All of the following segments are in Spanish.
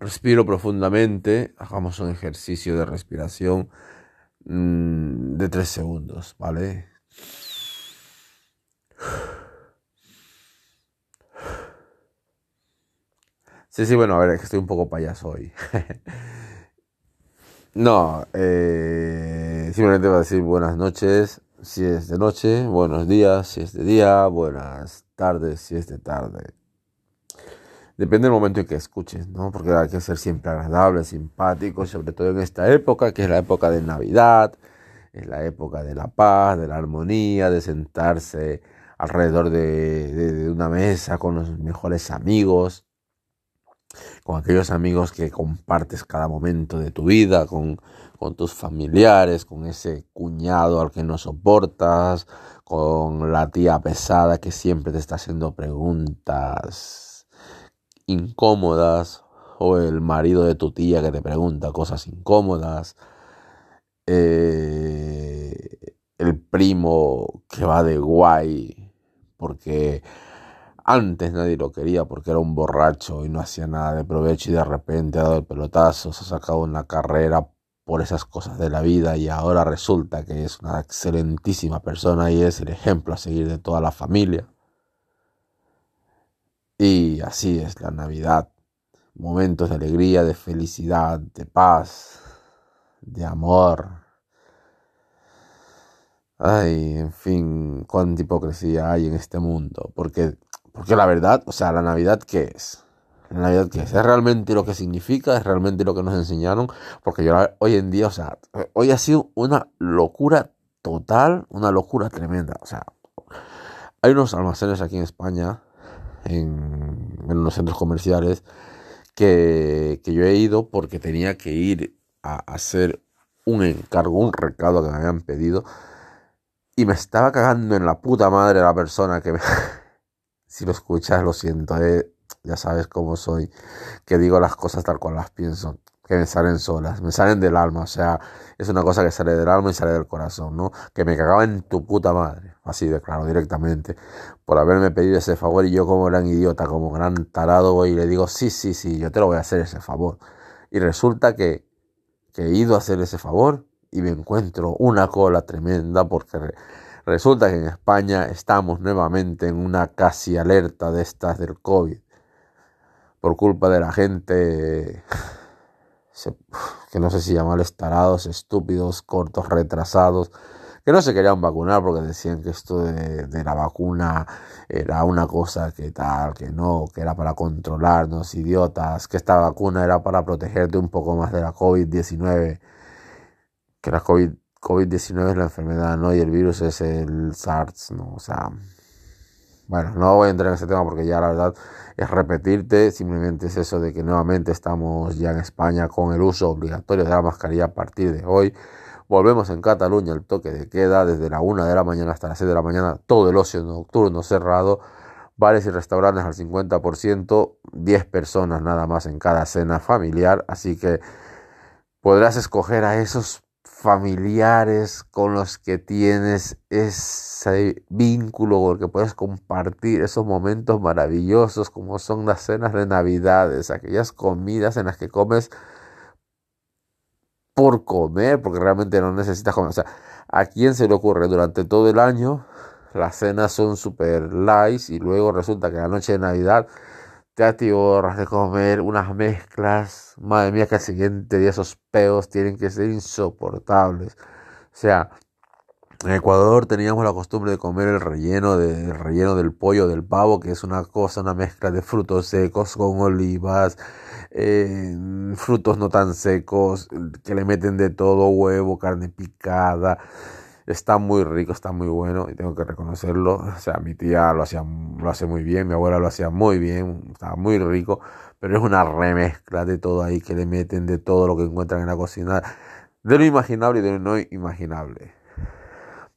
respiro profundamente, hagamos un ejercicio de respiración mm, de tres segundos, ¿vale? Sí, sí, bueno, a ver, es que estoy un poco payaso hoy. no, eh, simplemente voy a decir buenas noches si es de noche, buenos días si es de día, buenas tardes si es de tarde. Depende del momento en que escuches, ¿no? Porque hay que ser siempre agradable, simpático, sobre todo en esta época, que es la época de Navidad, es la época de la paz, de la armonía, de sentarse alrededor de, de una mesa con los mejores amigos con aquellos amigos que compartes cada momento de tu vida, con, tus familiares, con ese cuñado al que no soportas, con la tía pesada que siempre te está haciendo preguntas incómodas, o el marido de tu tía que te pregunta cosas incómodas, eh, el primo que va de guay porque antes nadie lo quería porque era un borracho y no hacía nada de provecho y de repente ha dado el pelotazo, se ha sacado una carrera por esas cosas de la vida y ahora resulta que es una excelentísima persona y es el ejemplo a seguir de toda la familia. Y así es la Navidad. Momentos de alegría, de felicidad, de paz, de amor. Ay, en fin, cuánta hipocresía hay en este mundo. Porque porque la verdad, o sea, la Navidad, ¿qué es? La Navidad, ¿qué es? ¿Es realmente lo que significa? ¿Es realmente lo que nos enseñaron? Porque yo hoy en día, o sea, hoy ha sido una locura total, una locura tremenda. O sea, hay unos almacenes aquí en España, en, unos centros comerciales, que, que yo he ido porque tenía que ir a hacer un encargo, un recado que me habían pedido. Y me estaba cagando en la puta madre la persona que me, si lo escuchas, lo siento, eh, ya sabes cómo soy, que digo las cosas tal cual las pienso, que me salen solas, me salen del alma, o sea, es una cosa que sale del alma y sale del corazón, ¿no? Que me cagaba en tu puta madre, así de claro, directamente, por haberme pedido ese favor y yo como gran idiota, como gran tarado voy y le digo, sí, sí, sí, yo te lo voy a hacer ese favor. Y resulta que, que he ido a hacer ese favor y me encuentro una cola tremenda porque Resulta que en España estamos nuevamente en una casi alerta de estas del COVID. Por culpa de la gente que no sé si llamarles tarados, estúpidos, cortos, retrasados, que no se querían vacunar porque decían que esto de, la vacuna era una cosa que tal, que no, que era para controlarnos, idiotas, que esta vacuna era para protegerte un poco más de la COVID-19, que la COVID COVID-19 es la enfermedad, ¿no? Y el virus es el SARS, ¿no? O sea, bueno, no voy a entrar en ese tema porque ya la verdad es repetirte, simplemente es eso de que nuevamente estamos ya en España con el uso obligatorio de la mascarilla a partir de hoy. Volvemos en Cataluña el toque de queda desde la 1 de la mañana hasta las 6 de la mañana, todo el ocio nocturno cerrado, bares y restaurantes al 50%, 10 personas nada más en cada cena familiar, así que podrás escoger a esos familiares con los que tienes ese vínculo, con el que puedes compartir esos momentos maravillosos como son las cenas de navidades, aquellas comidas en las que comes por comer, porque realmente no necesitas comer. O sea, ¿a quién se le ocurre durante todo el año? Las cenas son super light y luego resulta que la noche de Navidad te atiborras de comer unas mezclas. Madre mía, que al siguiente día esos peos tienen que ser insoportables. O sea, en Ecuador teníamos la costumbre de comer el relleno, de, relleno del pollo, del pavo, que es una cosa, una mezcla de frutos secos con olivas, eh, frutos no tan secos, que le meten de todo, huevo, carne picada. Está muy rico, está muy bueno y tengo que reconocerlo. O sea, mi tía lo, hacía, lo hace muy bien, mi abuela lo hacía muy bien, estaba muy rico, pero es una remezcla de todo ahí que le meten de todo lo que encuentran en la cocina, de lo imaginable y de lo no imaginable.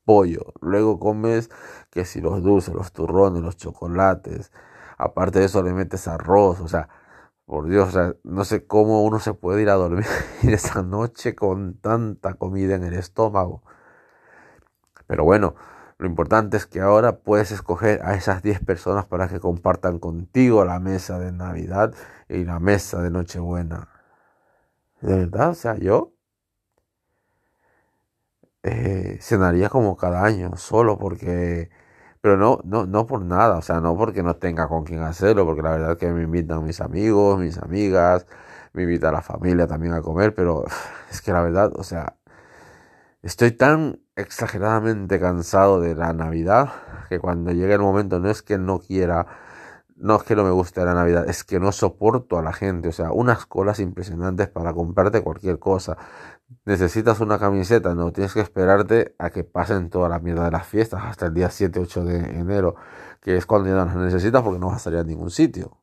Pollo, luego comes que si los dulces, los turrones, los chocolates, aparte de eso le metes arroz, o sea, por Dios, o sea, no sé cómo uno se puede ir a dormir esa noche con tanta comida en el estómago. Pero bueno, Lo importante es que ahora puedes escoger a esas 10 personas para que compartan contigo la mesa de Navidad y la mesa de Nochebuena. De verdad, o sea, yo eh, cenaría como cada año, solo porque... Pero no, no, no por nada, o sea, no porque no tenga con quién hacerlo, porque la verdad es que me invitan mis amigos, mis amigas, me invita la familia también a comer, pero es que la verdad, o sea, estoy tan exageradamente cansado de la Navidad que cuando llegue el momento no es que no quiera, no es que no me guste la Navidad, es que no soporto a la gente, o sea, unas colas impresionantes para comprarte cualquier cosa. Necesitas una camiseta, no tienes que esperarte a que pasen toda la mierda de las fiestas hasta el día 7, 8 de enero, que es cuando ya no las necesitas porque no vas a salir a ningún sitio.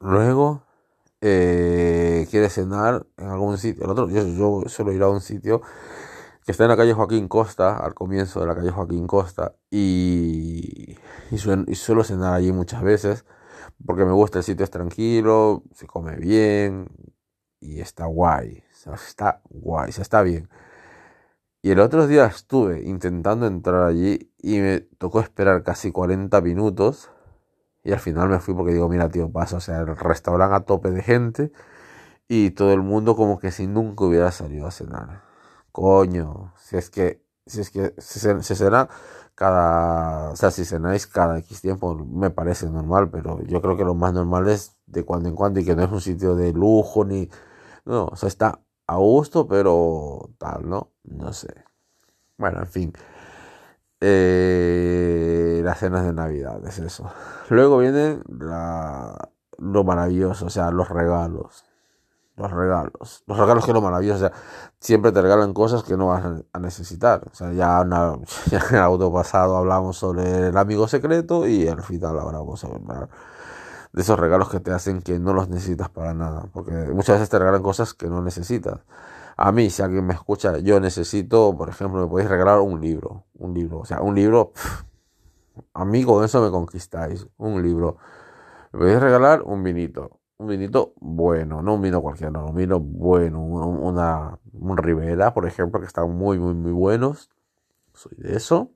Luego, eh, quiere cenar en algún sitio. Otro, yo, yo suelo ir a un sitio que está en la calle Joaquín Costa, al comienzo de la calle Joaquín Costa, y, y, suelo, cenar allí muchas veces, porque me gusta, el sitio es tranquilo, se come bien, y está guay, está guay, se está bien. Y el otro día estuve intentando entrar allí y me tocó esperar casi 40 minutos y al final me fui porque digo, mira, tío, pasa, o sea, el restaurante a tope de gente y todo el mundo como que si nunca hubiera salido a cenar. Coño, si es que, si es que se, se cena cada, o sea, si cenáis cada X tiempo me parece normal, pero yo creo que lo más normal es de cuando en cuando y que no es un sitio de lujo ni, no, o sea, está a gusto, pero tal, ¿no? No sé. Bueno, en fin. Eh, las cenas de Navidad, es eso. Luego viene la, lo maravilloso, o sea, los regalos. Los regalos. Los regalos que lo maravilloso. O sea, siempre te regalan cosas que no vas a necesitar. O sea, ya, ya en el auto pasado hablamos sobre el amigo secreto y al final hablamos sobre de esos regalos que te hacen que no los necesitas para nada. Porque muchas veces te regalan cosas que no necesitas. A mí, si alguien me escucha, yo necesito, por ejemplo, me podéis regalar un libro. Un libro. O sea, un libro. a mí con eso me conquistáis. Un libro. Me podéis regalar un vinito. Un vinito bueno. No un vino cualquiera, no. Un vino bueno. una, un Rivera, por ejemplo, que están muy, muy, muy buenos. Soy de eso.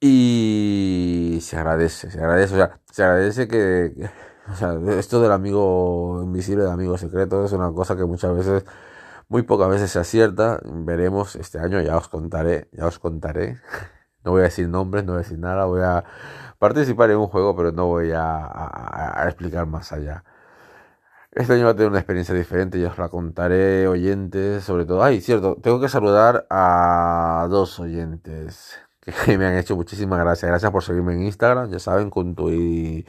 Y se agradece, se agradece, o sea, se agradece que o sea, esto del amigo invisible, del amigo secreto, es una cosa que muchas veces, muy pocas veces se acierta. Veremos este año, ya os contaré, ya os contaré. No voy a decir nombres, no voy a decir nada, voy a participar en un juego, pero no voy a, a explicar más allá. Este año va a tener una experiencia diferente, ya os la contaré, oyentes, sobre todo. Ay, cierto, tengo que saludar a dos oyentes que me han hecho muchísimas gracias. Gracias por seguirme en Instagram, ya saben, con tu y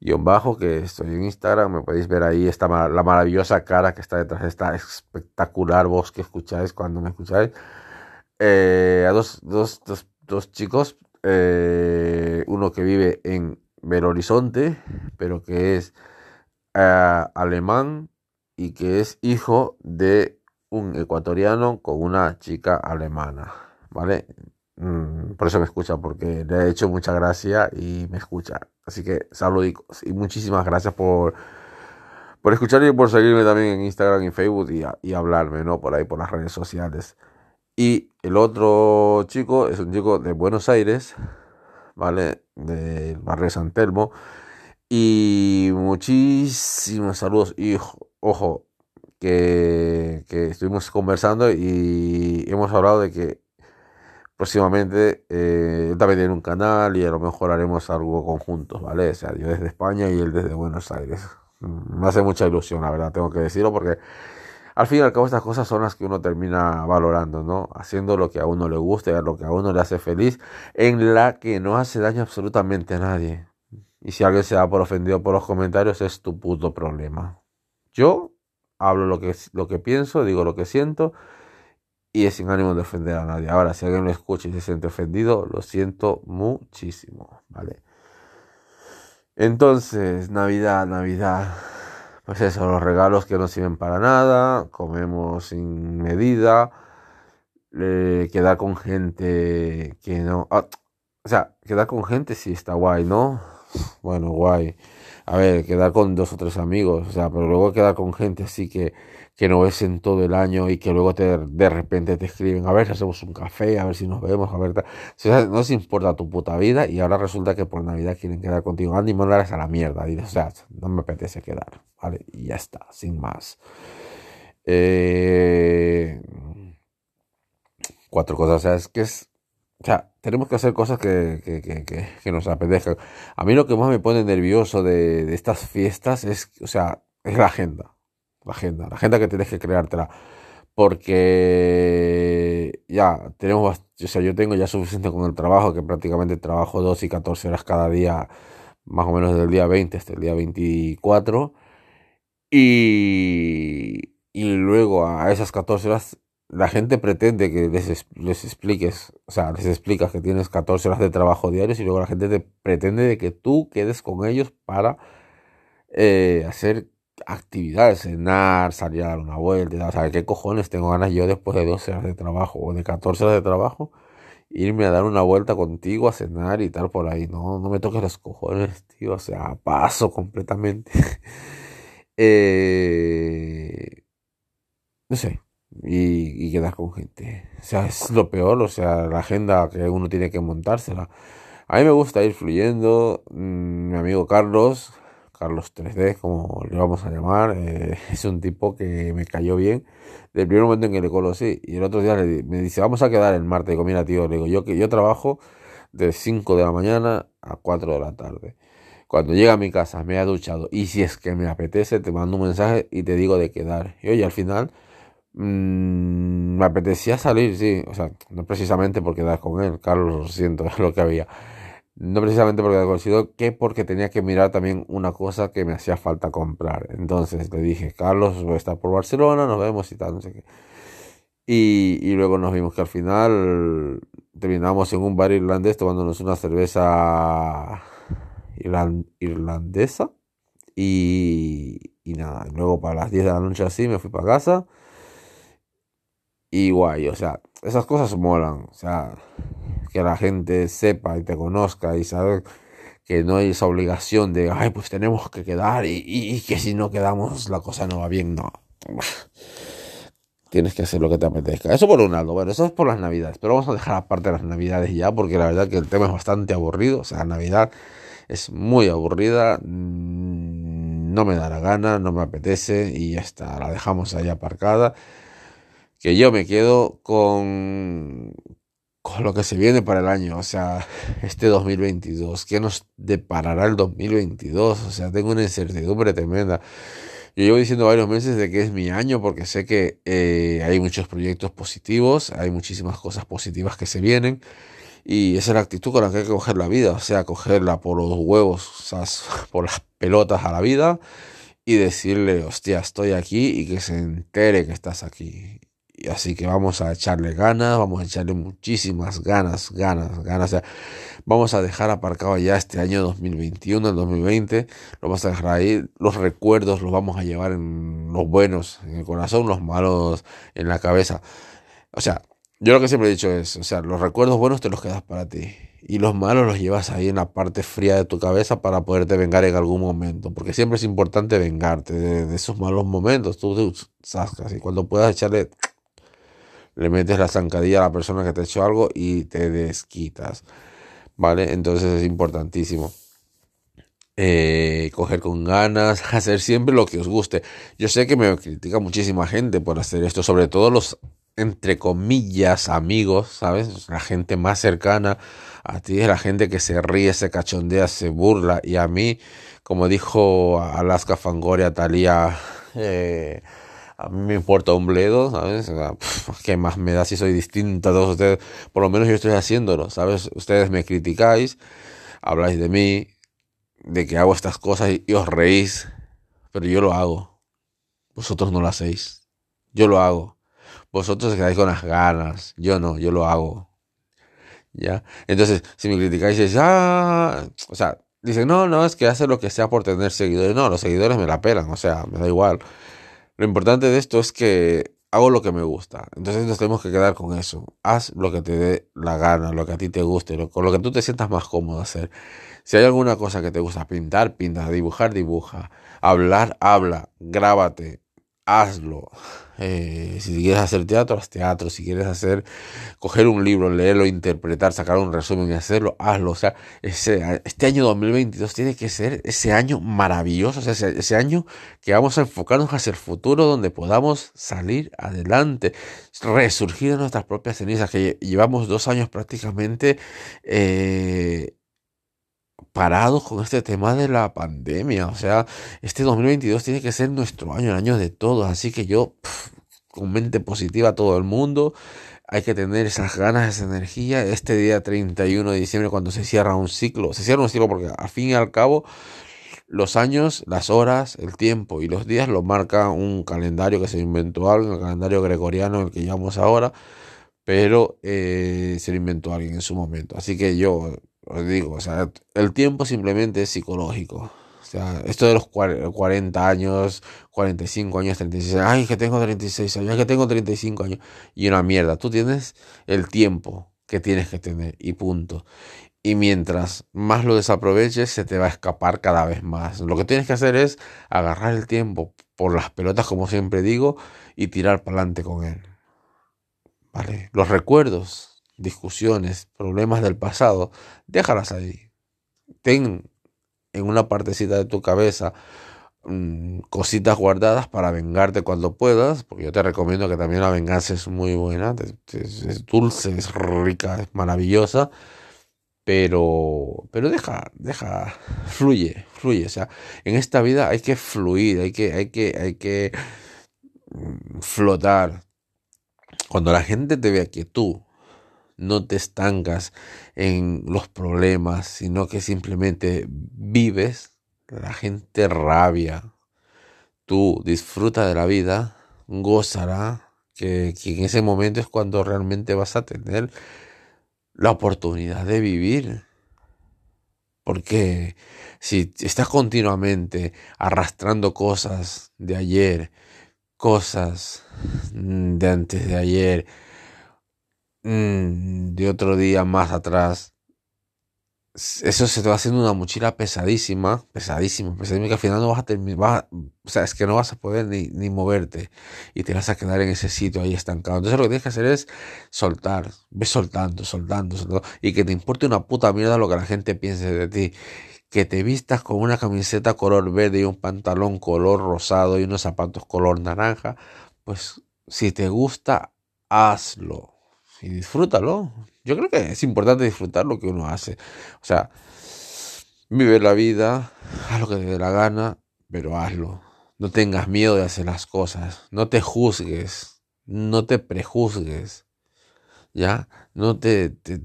guion bajo, que estoy en Instagram, me podéis ver ahí esta, la maravillosa cara que está detrás de esta espectacular voz que escucháis cuando me escucháis. Eh, a dos, dos, dos, dos chicos, eh, uno que vive en Belo Horizonte, pero que es eh, alemán y que es hijo de un ecuatoriano con una chica alemana, ¿vale? Mm, por eso me escucha, porque le he hecho mucha gracia y me escucha. Así que saludos y muchísimas gracias por, por escuchar y por seguirme también en Instagram y Facebook y, y hablarme, ¿no? Por ahí, por las redes sociales. Y el otro chico es un chico de Buenos Aires, ¿vale? Del barrio San Telmo. Y muchísimos saludos. Y ojo, que, que estuvimos conversando y hemos hablado de que próximamente eh, él también tiene un canal y a lo mejor haremos algo conjuntos, ¿vale? O sea, yo desde España y él desde Buenos Aires. Mm, me hace mucha ilusión, la verdad, tengo que decirlo, porque al fin y al cabo estas cosas son las que uno termina valorando, ¿no? Haciendo lo que a uno le gusta lo que a uno le hace feliz, en la que no hace daño absolutamente a nadie. Y si alguien se da por ofendido por los comentarios, es tu puto problema. Yo hablo lo que, lo que pienso, digo lo que siento y es sin ánimo de ofender a nadie. Ahora, si alguien lo escucha y se siente ofendido, lo siento muchísimo, ¿vale? Entonces, Navidad, Navidad. Pues eso, los regalos que no sirven para nada, comemos sin medida, quedar con gente que no... Ah, o sea, quedar con gente sí está guay, ¿no? Bueno, guay. A ver, quedar con dos o tres amigos, o sea, pero luego quedar con gente así que, que no ves en todo el año y que luego te, de repente te escriben, a ver si hacemos un café, a ver si nos vemos, a ver, no les importa tu puta vida y ahora resulta que por Navidad quieren quedar contigo, Andy, mandarles a la mierda, y o sea, no me apetece quedar, ¿vale? Y ya está, sin más. Eh, cuatro cosas, o sea, es que es, o sea, tenemos que hacer cosas que, que, que, que, nos apetezcan. A mí lo que más me pone nervioso de, de estas fiestas es, o sea, es la agenda. La agenda, la agenda que tienes que creártela. Porque ya tenemos, o sea, yo tengo ya suficiente con el trabajo, que prácticamente trabajo 2 y 14 horas cada día, más o menos desde el día 20 hasta el día 24. Y, y luego a esas 14 horas la gente pretende que les, les expliques, o sea, les explicas que tienes 14 horas de trabajo diarios y luego la gente te pretende de que tú quedes con ellos para eh, hacer actividades, cenar, salir a dar una vuelta, o sea, ¿qué cojones tengo ganas yo después de 12 horas de trabajo o de 14 horas de trabajo? Irme a dar una vuelta contigo a cenar y tal por ahí, no, no me toques los cojones, tío, o sea, paso completamente. eh, no sé, y, y quedar con gente. O sea, es lo peor, o sea, la agenda que uno tiene que montársela. A mí me gusta ir fluyendo. Mm, mi amigo Carlos, Carlos 3D, como le vamos a llamar, eh, es un tipo que me cayó bien del primer momento en que le conocí. Y el otro día le, me dice, vamos a quedar el martes. Digo, mira, tío, le digo, yo, yo trabajo de 5 de la mañana a 4 de la tarde. Cuando llega a mi casa, me ha duchado y si es que me apetece, te mando un mensaje y te digo de quedar. Y oye, al final Mm, me apetecía salir, sí, o sea, no precisamente por quedar con él, Carlos, lo siento, es lo que había. No precisamente porque quedar con que porque tenía que mirar también una cosa que me hacía falta comprar. Entonces le dije, Carlos, voy a estar por Barcelona, nos vemos y tal, no sé qué. Y, y luego nos vimos que al final terminamos en un bar irlandés tomándonos una cerveza irlandesa. Y, y nada, luego para las 10 de la noche así me fui para casa y guay, o sea, esas cosas molan, o sea, que la gente sepa y te conozca y sabe que no hay esa obligación de, ay, pues tenemos que quedar y, y, que si no quedamos la cosa no va bien, no. Tienes que hacer lo que te apetezca. Eso por un lado, bueno, eso es por las navidades, pero vamos a dejar aparte las navidades ya, porque la verdad que el tema es bastante aburrido, o sea, Navidad es muy aburrida, mm, no me da la gana, no me apetece y ya está, la dejamos ahí aparcada que yo me quedo con, con lo que se viene para el año, o sea, este 2022, ¿qué nos deparará el 2022? O sea, tengo una incertidumbre tremenda. Yo llevo diciendo varios meses de que es mi año porque sé que eh, hay muchos proyectos positivos, hay muchísimas cosas positivas que se vienen y esa es la actitud con la que hay que coger la vida, o sea, cogerla por los huevos, o sea, por las pelotas a la vida y decirle, hostia, estoy aquí y que se entere que estás aquí. Así que vamos a echarle ganas, vamos a echarle muchísimas ganas, ganas, ganas. O sea, vamos a dejar aparcado ya este año 2021, el 2020. Lo vamos a dejar ahí. Los recuerdos los vamos a llevar en los buenos, en el corazón, los malos en la cabeza. O sea, yo lo que siempre he dicho es, o sea, los recuerdos buenos te los quedas para ti. Y los malos los llevas ahí en la parte fría de tu cabeza para poderte vengar en algún momento. Porque siempre es importante vengarte de, esos malos momentos. Tú, tú sacas y cuando puedas echarle le metes la zancadilla a la persona que te ha hecho algo y te desquitas. ¿Vale? Entonces es importantísimo. Eh, coger con ganas, hacer siempre lo que os guste. Yo sé que me critica muchísima gente por hacer esto, sobre todo los, entre comillas, amigos, ¿sabes? La gente más cercana a ti es la gente que se ríe, se cachondea, se burla. Y a mí, como dijo Alaska Fangoria, Talía, eh, a mí me importa un bledo, ¿sabes? ¿Qué más me da si soy distinto a todos ustedes? Por lo menos yo estoy haciéndolo, ¿sabes? Ustedes me criticáis, habláis de mí, de que hago estas cosas y, os reís, pero yo lo hago. Vosotros no lo hacéis. Yo lo hago. Vosotros quedáis con las ganas. Yo no, yo lo hago. ¿Ya? Entonces, si me criticáis, es, ah, o sea, dicen, no, no, es que hace lo que sea por tener seguidores. No, los seguidores me la pelan, o sea, me da igual. Lo importante de esto es que hago lo que me gusta. Entonces nos tenemos que quedar con eso. Haz lo que te dé la gana, lo que a ti te guste, con lo que tú te sientas más cómodo hacer. Si hay alguna cosa que te gusta pintar, pinta, dibujar, dibuja, hablar, habla, grábate, hazlo. Eh, si quieres hacer teatro, haz teatro. Si quieres hacer, coger un libro, leerlo, interpretar, sacar un resumen y hacerlo, hazlo. O sea, este año 2022 tiene que ser ese año maravilloso, o sea, ese, ese, año que vamos a enfocarnos hacia el futuro donde podamos salir adelante, resurgir de nuestras propias cenizas, que llevamos dos años prácticamente eh, parados con este tema de la pandemia. O sea, este 2022 tiene que ser nuestro año, el año de todos. Así que yo, con mente positiva a todo el mundo, hay que tener esas ganas, esa energía. Este día 31 de diciembre, cuando se cierra un ciclo, se cierra un ciclo porque al fin y al cabo, los años, las horas, el tiempo y los días lo marca un calendario que se inventó algo, el calendario gregoriano, el que llevamos ahora, pero eh, se lo inventó alguien en su momento. Así que yo os digo, o sea, el tiempo simplemente es psicológico. O sea, esto de los 40 años, 45 años, 36, ay, que tengo 36 años, que tengo 35 años, y una mierda. Tú tienes el tiempo que tienes que tener, y punto. Y mientras más lo desaproveches, se te va a escapar cada vez más. Lo que tienes que hacer es agarrar el tiempo por las pelotas, como siempre digo, y tirar para adelante con él. ¿Vale? Los recuerdos discusiones, problemas del pasado, déjalas ahí. Ten en una partecita de tu cabeza mm, cositas guardadas para vengarte cuando puedas, porque yo te recomiendo que también la venganza es muy buena, es, dulce, es rica, es maravillosa, pero, pero deja, deja, fluye, fluye, o sea, en esta vida hay que fluir, hay que, hay que, hay que mm, flotar. Cuando la gente te vea que tú no te estancas en los problemas, sino que simplemente vives, la gente rabia. Tú disfruta de la vida, gozará, que, que en ese momento es cuando realmente vas a tener la oportunidad de vivir. Porque si estás continuamente arrastrando cosas de ayer, cosas de antes de ayer, Mm, de otro día más atrás, eso se te va haciendo una mochila pesadísima, pesadísima, pesadísima, que al final no vas a terminar, o sea, es que no vas a poder ni, ni, moverte y te vas a quedar en ese sitio ahí estancado. Entonces lo que tienes que hacer es soltar, ves soltando, soltando, soltando, y que te importe una puta mierda lo que la gente piense de ti. Que te vistas con una camiseta color verde y un pantalón color rosado y unos zapatos color naranja, pues si te gusta, hazlo y disfrútalo. Yo creo que es importante disfrutar lo que uno hace. O sea, vive la vida, haz lo que te dé la gana, pero hazlo. No tengas miedo de hacer las cosas. No te juzgues. No te prejuzgues. ¿Ya? No te, te,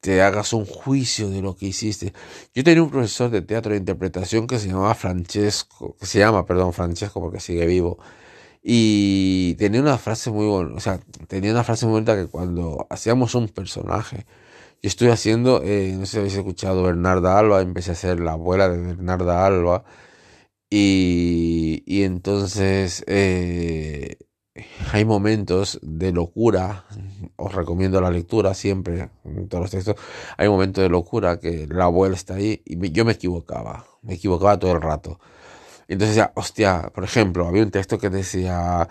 te hagas un juicio de lo que hiciste. Yo tenía un profesor de teatro de interpretación que se llamaba Francesco, que se llama, perdón, Francesco porque sigue vivo. Y tenía una frase muy buena, o sea, tenía una frase muy bonita que cuando hacíamos un personaje, yo estoy haciendo, eh, no sé si habéis escuchado Bernarda Alba, empecé a ser la abuela de Bernarda Alba, y, y entonces eh, hay momentos de locura, os recomiendo la lectura siempre, en todos los textos, hay momentos de locura que la abuela está ahí y yo me equivocaba, me equivocaba todo el rato. Entonces decía, hostia, por ejemplo, había un texto que decía,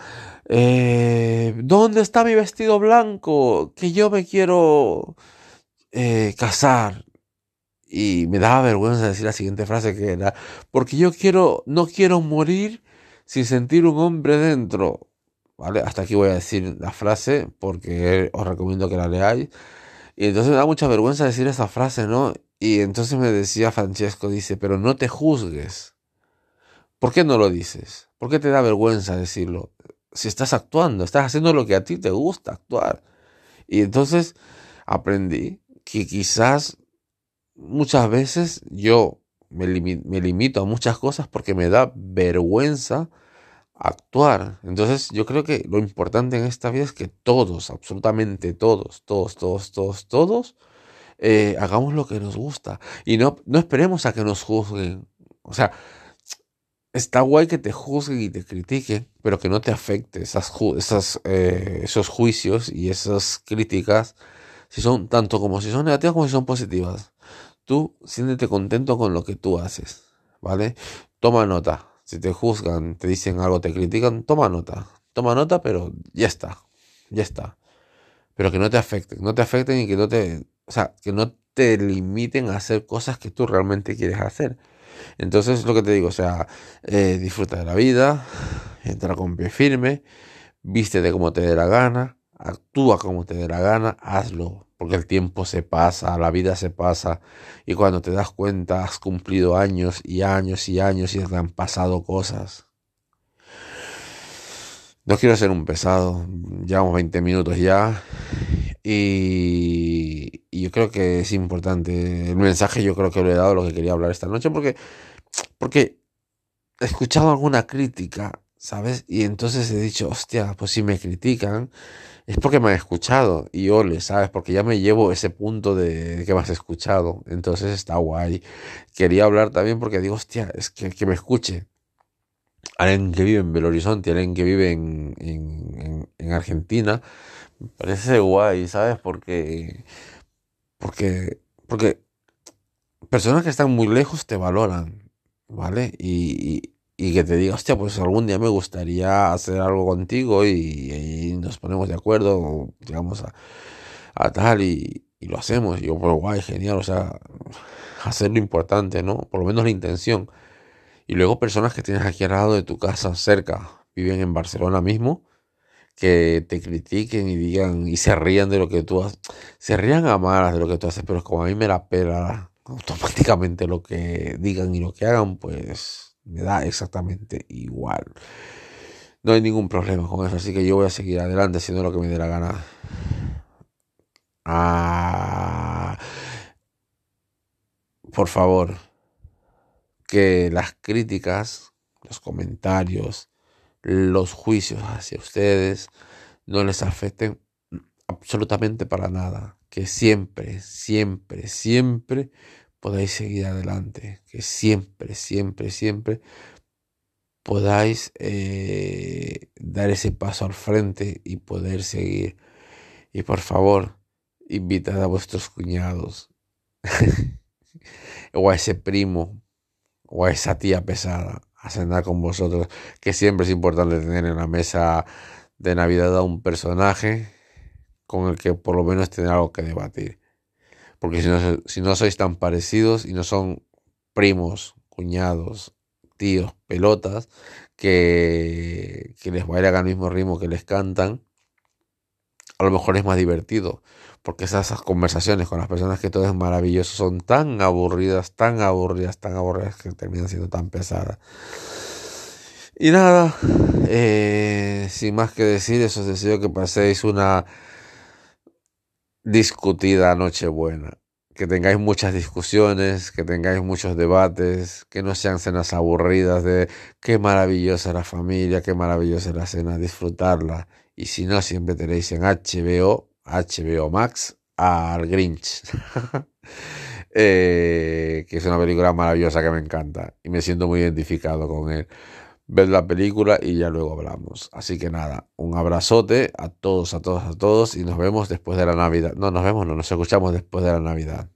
eh, ¿dónde está mi vestido blanco? Que yo me quiero eh, casar. Y me daba vergüenza decir la siguiente frase que era, porque yo quiero, no quiero morir sin sentir un hombre dentro. ¿Vale? Hasta aquí voy a decir la frase porque os recomiendo que la leáis. Y entonces me da mucha vergüenza decir esa frase, ¿no? Y entonces me decía Francesco, dice, pero no te juzgues. ¿Por qué no lo dices? ¿Por qué te da vergüenza decirlo? Si estás actuando, estás haciendo lo que a ti te gusta actuar. Y entonces aprendí que quizás muchas veces yo me, limito a muchas cosas porque me da vergüenza actuar. Entonces yo creo que lo importante en esta vida es que todos, absolutamente todos, todos, todos, todos, todos, eh, hagamos lo que nos gusta y no, no esperemos a que nos juzguen. O sea, está guay que te juzguen y te critiquen, pero que no te afecte esas, esas eh, esos juicios y esas críticas, si son tanto como si son negativas como si son positivas. Tú siéntete contento con lo que tú haces, ¿vale? Toma nota. Si te juzgan, te dicen algo, te critican, toma nota. Toma nota, pero ya está. Ya está. Pero que no te afecten, no te afecten y que no te, o sea, que no te limiten a hacer cosas que tú realmente quieres hacer. Entonces, lo que te digo, o sea, eh, disfruta de la vida, entra con pie firme, vístete como te dé la gana, actúa como te dé la gana, hazlo, porque el tiempo se pasa, la vida se pasa, y cuando te das cuenta has cumplido años y años y años y te han pasado cosas. No quiero ser un pesado, llevamos 20 minutos ya y, yo creo que es importante. El mensaje yo creo que le he dado lo que quería hablar esta noche porque, porque he escuchado alguna crítica, ¿sabes? Y entonces he dicho, hostia, pues si me critican es porque me han escuchado y ole, ¿sabes? Porque ya me llevo ese punto de, que me has escuchado. Entonces está guay. Quería hablar también porque digo, hostia, es que, que me escuche. Alguien que vive en Belo Horizonte, alguien que vive en, en, en Argentina parece guay, ¿sabes? Porque, porque, porque personas que están muy lejos te valoran, ¿vale? Y, y, que te diga, hostia, pues algún día me gustaría hacer algo contigo y, nos ponemos de acuerdo, digamos, a, a tal y, y, lo hacemos. Y yo, pues guay, genial, o sea, hacer lo importante, ¿no? Por lo menos la intención. Y luego personas que tienes aquí al lado de tu casa, cerca, viven en Barcelona mismo que te critiquen y digan y se rían de lo que tú haces. Se rían a malas de lo que tú haces, pero como a mí me la pela automáticamente lo que digan y lo que hagan, pues me da exactamente igual. No hay ningún problema con eso, así que yo voy a seguir adelante haciendo lo que me dé la gana. Ah, por favor, que las críticas, los comentarios, los juicios hacia ustedes no les afecten absolutamente para nada. Que siempre, siempre, siempre podáis seguir adelante. Que siempre, siempre, siempre podáis eh, dar ese paso al frente y poder seguir. Y por favor, invitad a vuestros cuñados o a ese primo o a esa tía pesada a cenar con vosotros, que siempre es importante tener en la mesa de Navidad a un personaje con el que por lo menos tener algo que debatir. Porque si no, si no sois tan parecidos y no son primos, cuñados, tíos, pelotas, que, que les bailan al mismo ritmo que les cantan, a lo mejor es más divertido. Porque esas, conversaciones con las personas que todo es maravilloso son tan aburridas, tan aburridas, tan aburridas que terminan siendo tan pesadas. Y nada, eh, sin más que decir, eso os deseo que paséis una discutida noche buena. Que tengáis muchas discusiones, que tengáis muchos debates, que no sean cenas aburridas de qué maravillosa la familia, qué maravillosa la cena, disfrutarla. Y si no, siempre tenéis en HBO HBO Max al Grinch. Eh, que es una película maravillosa que me encanta y me siento muy identificado con él. Ved la película y ya luego hablamos. Así que nada, un abrazote a todos, a todos, a todos y nos vemos después de la Navidad. No, nos vemos, no, nos escuchamos después de la Navidad.